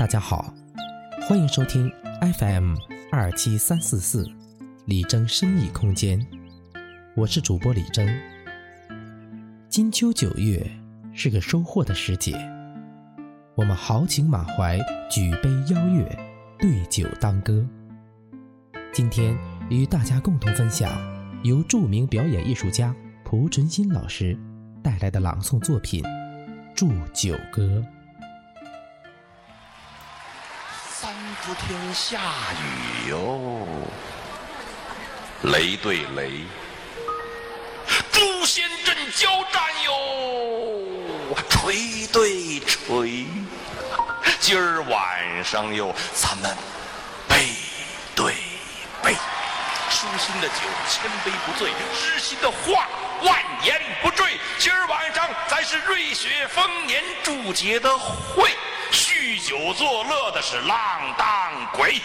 大家好，欢迎收听 FM 二七三四四李征生意空间，我是主播李征。金秋九月是个收获的时节，我们豪情满怀，举杯邀月，对酒当歌。今天与大家共同分享由著名表演艺术家蒲存昕老师带来的朗诵作品《祝酒歌》。三伏天下雨哟，雷对雷，诛仙阵交战哟，锤对锤，今儿晚上哟，咱们背对背，舒心的酒千杯不醉，知心的话万言不坠。今儿晚上咱是瑞雪丰年祝捷的会。酗酒作乐的是浪荡鬼，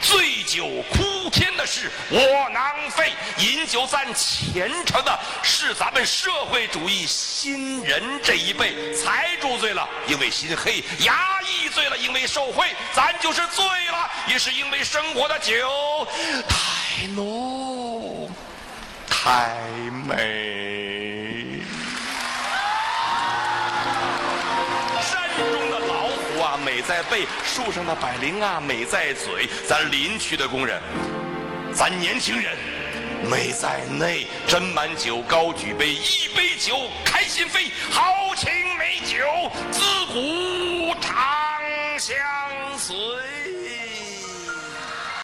醉酒哭天的是窝囊废，饮酒赞前程的是咱们社会主义新人这一辈。财主醉了，因为心黑；衙役醉了，因为受贿。咱就是醉了，也是因为生活的酒太浓太美。美在背；树上的百灵啊，美在嘴。咱林区的工人，咱年轻人，美在内。斟满酒，高举杯，一杯酒开心扉，豪情美酒，自古长相随。